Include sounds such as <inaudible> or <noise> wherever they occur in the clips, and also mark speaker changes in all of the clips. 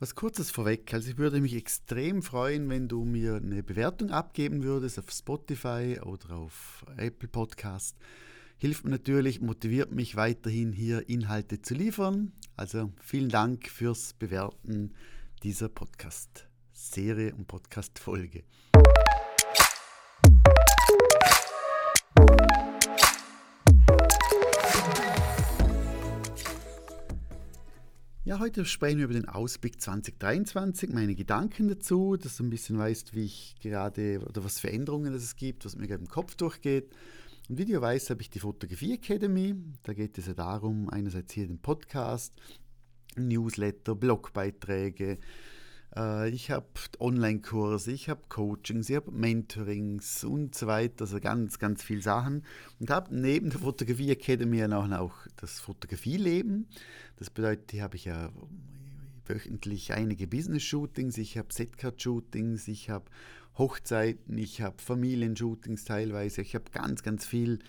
Speaker 1: Was kurzes vorweg, also ich würde mich extrem freuen, wenn du mir eine Bewertung abgeben würdest auf Spotify oder auf Apple Podcast. Hilft mir natürlich, motiviert mich weiterhin hier Inhalte zu liefern. Also vielen Dank fürs Bewerten dieser Podcast-Serie und Podcast-Folge. Ja, heute sprechen wir über den Ausblick 2023, meine Gedanken dazu, dass du ein bisschen weißt, wie ich gerade oder was für Änderungen es gibt, was mir gerade im Kopf durchgeht. Und wie du weißt, habe ich die Fotografie Academy. Da geht es ja darum, einerseits hier den Podcast, Newsletter, Blogbeiträge. Äh, ich habe Online-Kurse, ich habe Coachings, ich habe Mentorings und so weiter, also ganz, ganz viele Sachen. Und habe neben der Fotografie Academy auch, auch das Fotografieleben. Das bedeutet, hier habe ich ja wöchentlich einige Business-Shootings, ich habe Setcard-Shootings, ich habe Hochzeiten, ich habe Familienshootings teilweise, ich habe ganz, ganz viel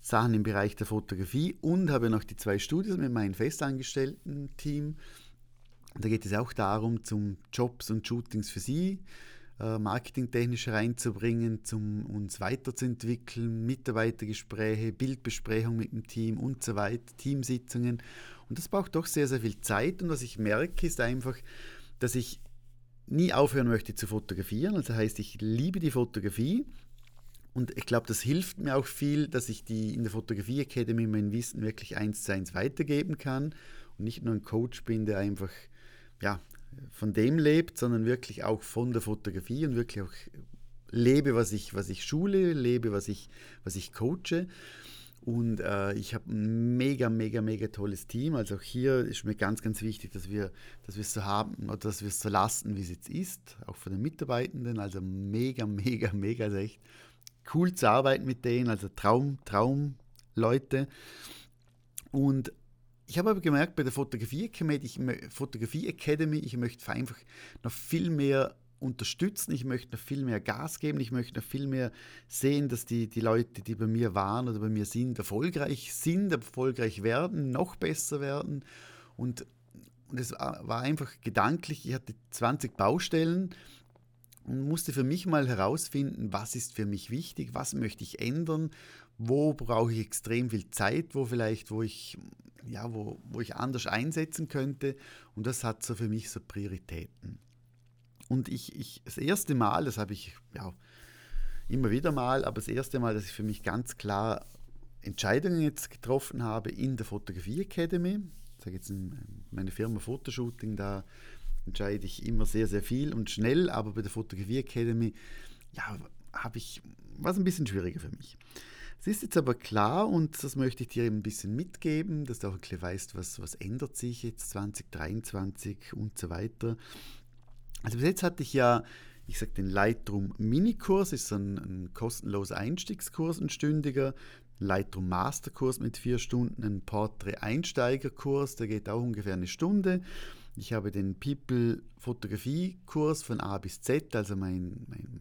Speaker 1: Sachen im Bereich der Fotografie und habe noch die zwei Studios mit meinem festangestellten Team. Da geht es auch darum, zum Jobs und Shootings für Sie äh, marketingtechnisch reinzubringen, um uns weiterzuentwickeln, Mitarbeitergespräche, Bildbesprechung mit dem Team und so weiter, Teamsitzungen. Und das braucht doch sehr, sehr viel Zeit. Und was ich merke, ist einfach, dass ich nie aufhören möchte zu fotografieren. Also heißt, ich liebe die Fotografie und ich glaube, das hilft mir auch viel, dass ich die in der Fotografie Academy mein Wissen wirklich eins zu eins weitergeben kann und nicht nur ein Coach bin, der einfach ja, von dem lebt, sondern wirklich auch von der Fotografie und wirklich auch lebe, was ich, was ich schule, lebe, was ich, was ich coache. Und äh, ich habe ein mega, mega, mega tolles Team. Also auch hier ist mir ganz, ganz wichtig, dass wir, dass es so haben oder dass wir es so lassen, wie es jetzt ist, auch von den Mitarbeitenden. Also mega, mega, mega, also echt cool zu arbeiten mit denen. Also Traum, Traum, Leute. Und ich habe aber gemerkt, bei der Fotografie Academy, ich, Fotografie Academy, ich möchte einfach noch viel mehr unterstützen, ich möchte noch viel mehr Gas geben, ich möchte noch viel mehr sehen, dass die, die Leute, die bei mir waren oder bei mir sind, erfolgreich sind, erfolgreich werden, noch besser werden. Und, und es war einfach gedanklich, ich hatte 20 Baustellen und musste für mich mal herausfinden, was ist für mich wichtig, was möchte ich ändern, wo brauche ich extrem viel Zeit, wo vielleicht, wo ich, ja, wo, wo ich anders einsetzen könnte. Und das hat so für mich so Prioritäten. Und ich, ich, das erste Mal, das habe ich ja immer wieder mal, aber das erste Mal, dass ich für mich ganz klar Entscheidungen jetzt getroffen habe in der Fotografie Academy. Ich sage jetzt meine Firma Fotoshooting, da entscheide ich immer sehr, sehr viel und schnell, aber bei der Fotografie Academy, ja, habe ich, was ein bisschen schwieriger für mich. Es ist jetzt aber klar und das möchte ich dir ein bisschen mitgeben, dass du auch ein bisschen weißt, was, was ändert sich jetzt 2023 und so weiter. Also bis jetzt hatte ich ja, ich sage den Lightroom Minikurs, ist ein, ein kostenloser Einstiegskurs, ein stündiger. Lightroom Masterkurs mit vier Stunden, ein Portrait Einsteigerkurs, der geht auch ungefähr eine Stunde. Ich habe den People Fotografie Kurs von A bis Z, also mein, mein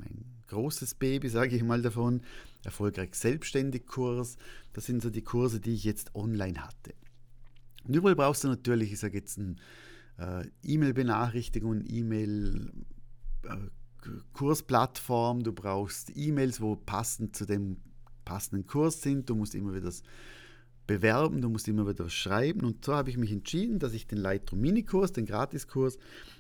Speaker 1: großes Baby, sage ich mal davon. Erfolgreich selbstständig Kurs. Das sind so die Kurse, die ich jetzt online hatte. Und überall brauchst du natürlich, ich sage jetzt ein äh, E-Mail-Benachrichtigungen, E-Mail-Kursplattform, äh, du brauchst E-Mails, wo passend zu dem passenden Kurs sind, du musst immer wieder das bewerben, du musst immer wieder was schreiben und so habe ich mich entschieden, dass ich den Lightroom Minikurs, den Gratiskurs,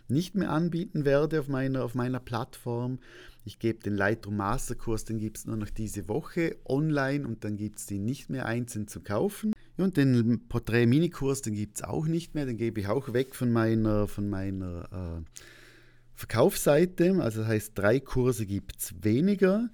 Speaker 1: nicht mehr anbieten werde auf meiner, auf meiner Plattform. Ich gebe den Lightroom Masterkurs, den gibt es nur noch diese Woche online und dann gibt es den nicht mehr einzeln zu kaufen. Und den Porträt-Minikurs, den gibt es auch nicht mehr, den gebe ich auch weg von meiner, von meiner äh, Verkaufsseite. Also das heißt, drei Kurse gibt es weniger.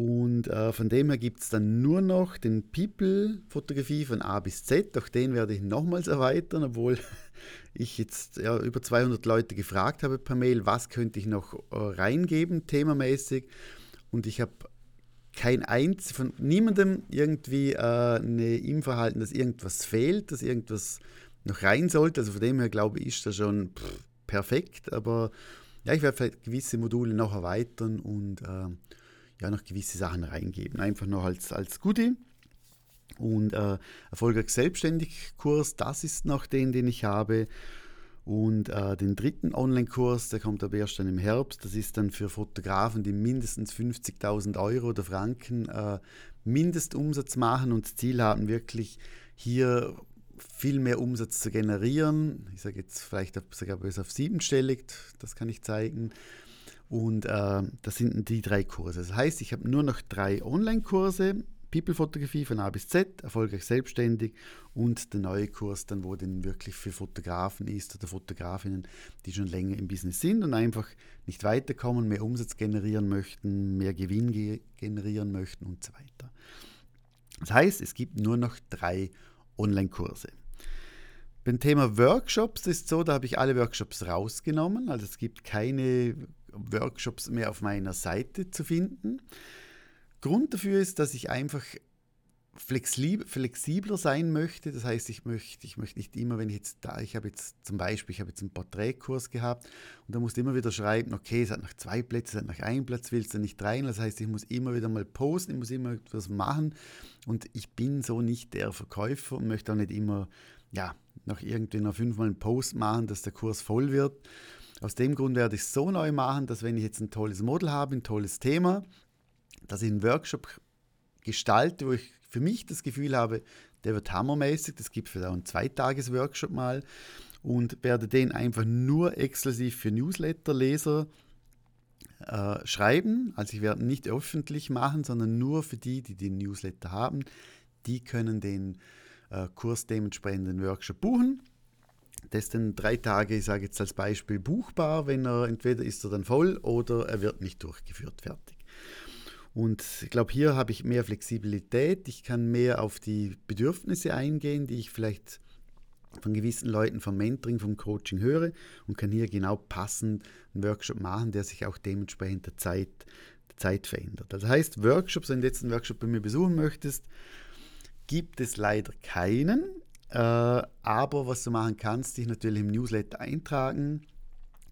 Speaker 1: Und äh, von dem her gibt es dann nur noch den People-Fotografie von A bis Z. Auch den werde ich nochmals erweitern, obwohl <laughs> ich jetzt ja, über 200 Leute gefragt habe per Mail, was könnte ich noch äh, reingeben, themamäßig. Und ich habe kein eins von niemandem irgendwie äh, eine Info erhalten, dass irgendwas fehlt, dass irgendwas noch rein sollte. Also von dem her glaube ich, ist das schon pff, perfekt. Aber ja, ich werde vielleicht gewisse Module noch erweitern und äh, ja, noch gewisse Sachen reingeben. Einfach noch als, als Goodie. Und äh, erfolgreich selbstständig Kurs, das ist noch den, den ich habe. Und äh, den dritten Online-Kurs, der kommt aber erst dann im Herbst, das ist dann für Fotografen, die mindestens 50.000 Euro oder Franken äh, Mindestumsatz machen und Ziel haben, wirklich hier viel mehr Umsatz zu generieren. Ich sage jetzt vielleicht sogar bis auf siebenstellig, das kann ich zeigen. Und äh, das sind die drei Kurse. Das heißt, ich habe nur noch drei Online-Kurse People-Fotografie von A bis Z, erfolgreich selbstständig und der neue Kurs dann, wo dann wirklich für Fotografen ist oder Fotografinnen, die schon länger im Business sind und einfach nicht weiterkommen, mehr Umsatz generieren möchten, mehr Gewinn ge generieren möchten und so weiter. Das heißt, es gibt nur noch drei Online-Kurse. Beim Thema Workshops ist es so, da habe ich alle Workshops rausgenommen. Also es gibt keine Workshops mehr auf meiner Seite zu finden. Grund dafür ist, dass ich einfach flexibler sein möchte. Das heißt, ich möchte, ich möchte nicht immer, wenn ich jetzt da, ich habe jetzt zum Beispiel, ich habe jetzt einen Porträtkurs gehabt und da musste immer wieder schreiben, okay, es hat noch zwei Plätze, es hat noch einen Platz, willst du nicht rein? Das heißt, ich muss immer wieder mal posten, ich muss immer etwas machen und ich bin so nicht der Verkäufer und möchte auch nicht immer, ja, noch irgendwie noch fünfmal einen Post machen, dass der Kurs voll wird. Aus dem Grund werde ich es so neu machen, dass wenn ich jetzt ein tolles Model habe, ein tolles Thema, dass ich einen Workshop gestalte, wo ich für mich das Gefühl habe, der wird hammermäßig. Das gibt es auch einen Zweitages-Workshop mal und werde den einfach nur exklusiv für Newsletter-Leser äh, schreiben. Also ich werde nicht öffentlich machen, sondern nur für die, die den Newsletter haben. Die können den äh, Kurs dementsprechend den Workshop buchen. Das ist dann drei Tage, ich sage jetzt als Beispiel, buchbar, wenn er entweder ist er dann voll oder er wird nicht durchgeführt fertig. Und ich glaube, hier habe ich mehr Flexibilität. Ich kann mehr auf die Bedürfnisse eingehen, die ich vielleicht von gewissen Leuten vom Mentoring, vom Coaching höre und kann hier genau passend einen Workshop machen, der sich auch dementsprechend der Zeit, der Zeit verändert. Das heißt, Workshops, wenn du jetzt einen Workshop bei mir besuchen möchtest, gibt es leider keinen. Äh, aber was du machen kannst, dich natürlich im Newsletter eintragen.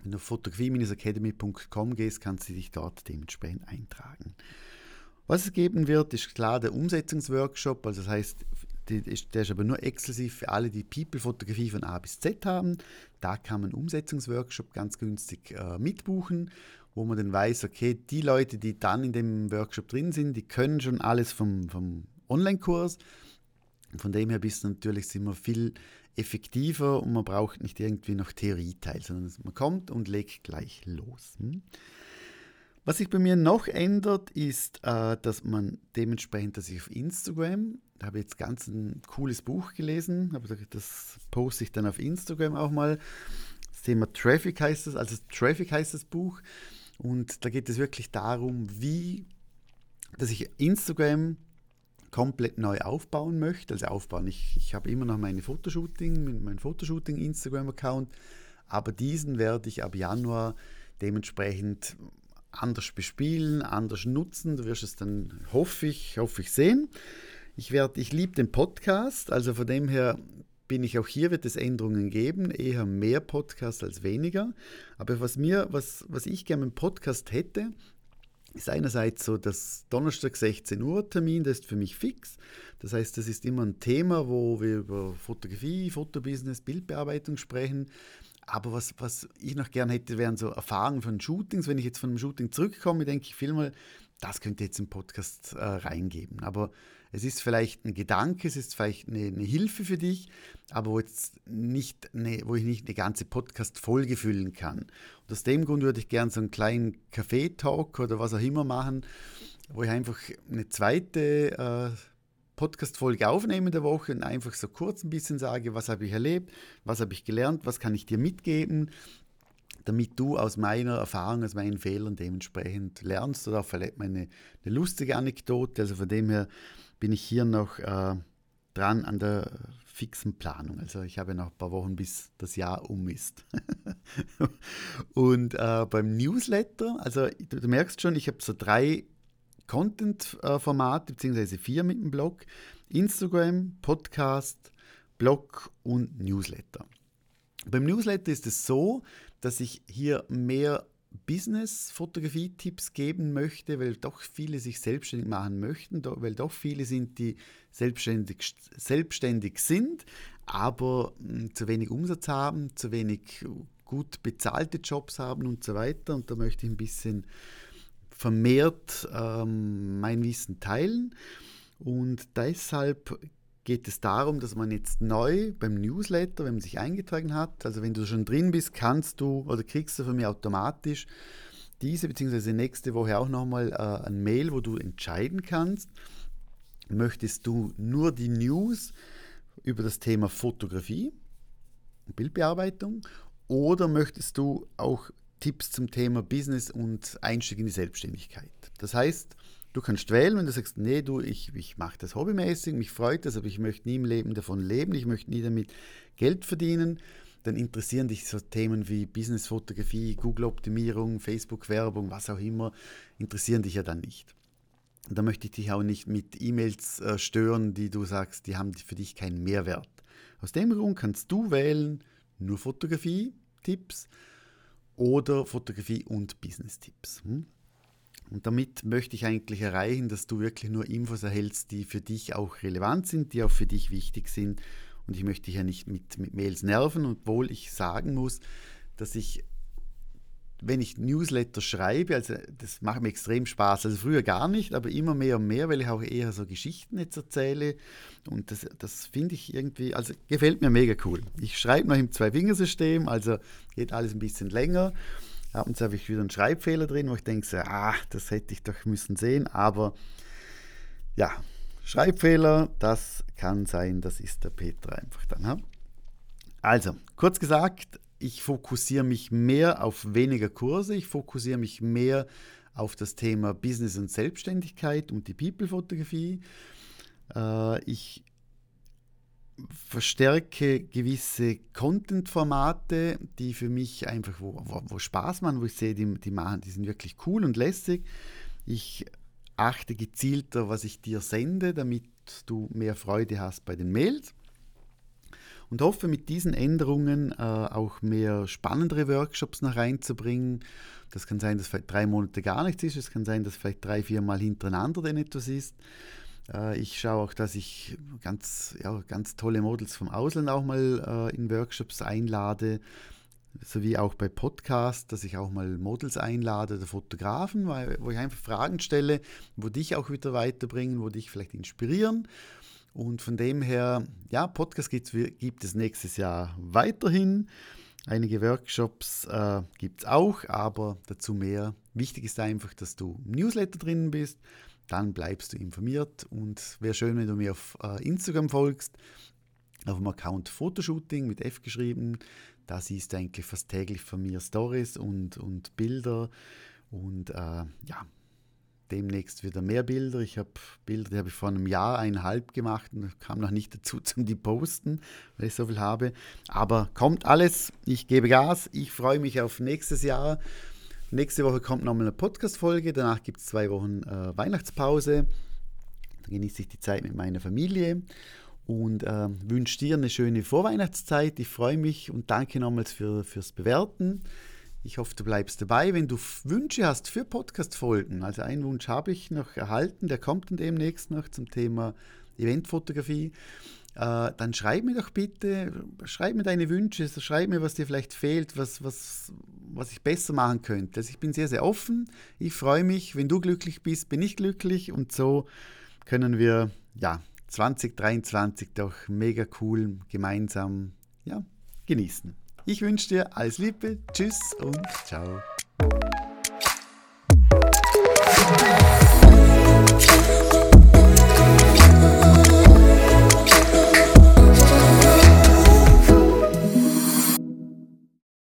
Speaker 1: Wenn du auf fotografie-academy.com gehst, kannst du dich dort dementsprechend eintragen. Was es geben wird, ist klar der Umsetzungsworkshop. Also das heißt, der ist aber nur exklusiv für alle, die People-Fotografie von A bis Z haben. Da kann man Umsetzungsworkshop ganz günstig äh, mitbuchen, wo man dann weiß, okay, die Leute, die dann in dem Workshop drin sind, die können schon alles vom, vom Online-Kurs. Von dem her bist du natürlich immer viel effektiver und man braucht nicht irgendwie noch Theorieteil, sondern man kommt und legt gleich los. Hm? Was sich bei mir noch ändert, ist, äh, dass man dementsprechend, dass ich auf Instagram, habe ich jetzt ganz ein cooles Buch gelesen, das poste ich dann auf Instagram auch mal. Das Thema Traffic heißt es, also Traffic heißt das Buch. Und da geht es wirklich darum, wie, dass ich Instagram komplett neu aufbauen möchte. Also aufbauen, ich, ich habe immer noch meine Fotoshooting, mein Fotoshooting Instagram-Account, aber diesen werde ich ab Januar dementsprechend anders bespielen, anders nutzen. Du wirst es dann, hoffe ich, hoffe ich sehen. Ich, ich liebe den Podcast, also von dem her bin ich auch hier, wird es Änderungen geben, eher mehr Podcast als weniger. Aber was mir, was, was ich gerne im Podcast hätte, ist einerseits so das Donnerstag 16 Uhr Termin, das ist für mich fix. Das heißt, das ist immer ein Thema, wo wir über Fotografie, Fotobusiness, Bildbearbeitung sprechen. Aber was, was ich noch gerne hätte, wären so Erfahrungen von Shootings. Wenn ich jetzt von einem Shooting zurückkomme, denke ich viel mal, das könnte jetzt im Podcast äh, reingeben. Aber es ist vielleicht ein Gedanke, es ist vielleicht eine, eine Hilfe für dich, aber wo, jetzt nicht eine, wo ich nicht eine ganze Podcast-Folge füllen kann. Und aus dem Grund würde ich gerne so einen kleinen Kaffee-Talk oder was auch immer machen, wo ich einfach eine zweite äh, Podcast-Folge aufnehmen in der Woche und einfach so kurz ein bisschen sage, was habe ich erlebt, was habe ich gelernt, was kann ich dir mitgeben, damit du aus meiner Erfahrung, aus meinen Fehlern dementsprechend lernst oder auch vielleicht meine eine lustige Anekdote. Also von dem her bin ich hier noch äh, dran an der fixen Planung. Also ich habe noch ein paar Wochen, bis das Jahr um ist. <laughs> und äh, beim Newsletter, also du, du merkst schon, ich habe so drei Content-Formate, beziehungsweise vier mit dem Blog. Instagram, Podcast, Blog und Newsletter. Beim Newsletter ist es so, dass ich hier mehr Business-Fotografie-Tipps geben möchte, weil doch viele sich selbstständig machen möchten, weil doch viele sind, die selbstständig, selbstständig sind, aber hm, zu wenig Umsatz haben, zu wenig gut bezahlte Jobs haben und so weiter. Und da möchte ich ein bisschen vermehrt ähm, mein Wissen teilen. Und deshalb geht es darum, dass man jetzt neu beim Newsletter, wenn man sich eingetragen hat, also wenn du schon drin bist, kannst du oder kriegst du von mir automatisch diese bzw. nächste Woche auch nochmal äh, ein Mail, wo du entscheiden kannst, möchtest du nur die News über das Thema Fotografie, Bildbearbeitung oder möchtest du auch Tipps zum Thema Business und Einstieg in die Selbstständigkeit? Das heißt, du kannst wählen, wenn du sagst, nee, du, ich, ich mache das hobbymäßig, mich freut das, aber ich möchte nie im Leben davon leben, ich möchte nie damit Geld verdienen, dann interessieren dich so Themen wie Businessfotografie, Google-Optimierung, Facebook-Werbung, was auch immer, interessieren dich ja dann nicht. Und da möchte ich dich auch nicht mit E-Mails äh, stören, die du sagst, die haben für dich keinen Mehrwert. Aus dem Grund kannst du wählen, nur Fotografie-Tipps oder Fotografie- und Business-Tipps. Hm? Und damit möchte ich eigentlich erreichen, dass du wirklich nur Infos erhältst, die für dich auch relevant sind, die auch für dich wichtig sind. Und ich möchte dich ja nicht mit, mit Mails nerven, obwohl ich sagen muss, dass ich wenn ich Newsletter schreibe, also das macht mir extrem Spaß. Also früher gar nicht, aber immer mehr und mehr, weil ich auch eher so Geschichten jetzt erzähle. Und das, das finde ich irgendwie, also gefällt mir mega cool. Ich schreibe noch im Zwei-Fingersystem, also geht alles ein bisschen länger. Abends habe ich wieder einen Schreibfehler drin, wo ich denke, so, ah, das hätte ich doch müssen sehen. Aber ja, Schreibfehler, das kann sein, das ist der Peter einfach dann. Also, kurz gesagt, ich fokussiere mich mehr auf weniger Kurse, ich fokussiere mich mehr auf das Thema Business und Selbstständigkeit und die People-Fotografie. Äh, ich verstärke gewisse Content-Formate, die für mich einfach, wo, wo, wo, Spaß machen, wo ich sehe, die, die machen, die sind wirklich cool und lässig. Ich achte gezielter, was ich dir sende, damit du mehr Freude hast bei den Mails und hoffe mit diesen Änderungen äh, auch mehr spannendere Workshops noch reinzubringen. Das kann sein, dass vielleicht drei Monate gar nichts ist, es kann sein, dass vielleicht drei, vier Mal hintereinander denn etwas ist. Äh, ich schaue auch, dass ich ganz, ja, ganz tolle Models vom Ausland auch mal äh, in Workshops einlade sowie auch bei Podcasts, dass ich auch mal Models einlade oder Fotografen, wo ich einfach Fragen stelle, wo dich auch wieder weiterbringen, wo dich vielleicht inspirieren. Und von dem her, ja, Podcast gibt, gibt es nächstes Jahr weiterhin. Einige Workshops äh, gibt es auch, aber dazu mehr. Wichtig ist einfach, dass du im Newsletter drin bist, dann bleibst du informiert und wäre schön, wenn du mir auf äh, Instagram folgst, auf dem Account Fotoshooting mit F geschrieben. Da siehst du eigentlich fast täglich von mir Stories und, und Bilder und äh, ja, demnächst wieder mehr Bilder. Ich habe Bilder, die habe ich vor einem Jahr, eineinhalb gemacht und kam noch nicht dazu <laughs> zum die posten, weil ich so viel habe. Aber kommt alles, ich gebe Gas, ich freue mich auf nächstes Jahr. Nächste Woche kommt nochmal eine Podcast-Folge, danach gibt es zwei Wochen äh, Weihnachtspause. Dann genieße ich die Zeit mit meiner Familie und äh, wünsche dir eine schöne Vorweihnachtszeit. Ich freue mich und danke nochmals für, fürs Bewerten. Ich hoffe, du bleibst dabei. Wenn du Wünsche hast für Podcast-Folgen, also einen Wunsch habe ich noch erhalten, der kommt dann demnächst noch zum Thema Eventfotografie, dann schreib mir doch bitte, schreib mir deine Wünsche, schreib mir, was dir vielleicht fehlt, was, was, was ich besser machen könnte. Also ich bin sehr, sehr offen. Ich freue mich, wenn du glücklich bist, bin ich glücklich und so können wir ja 2023 doch mega cool gemeinsam ja, genießen. Ich wünsche dir alles Liebe, tschüss und ciao.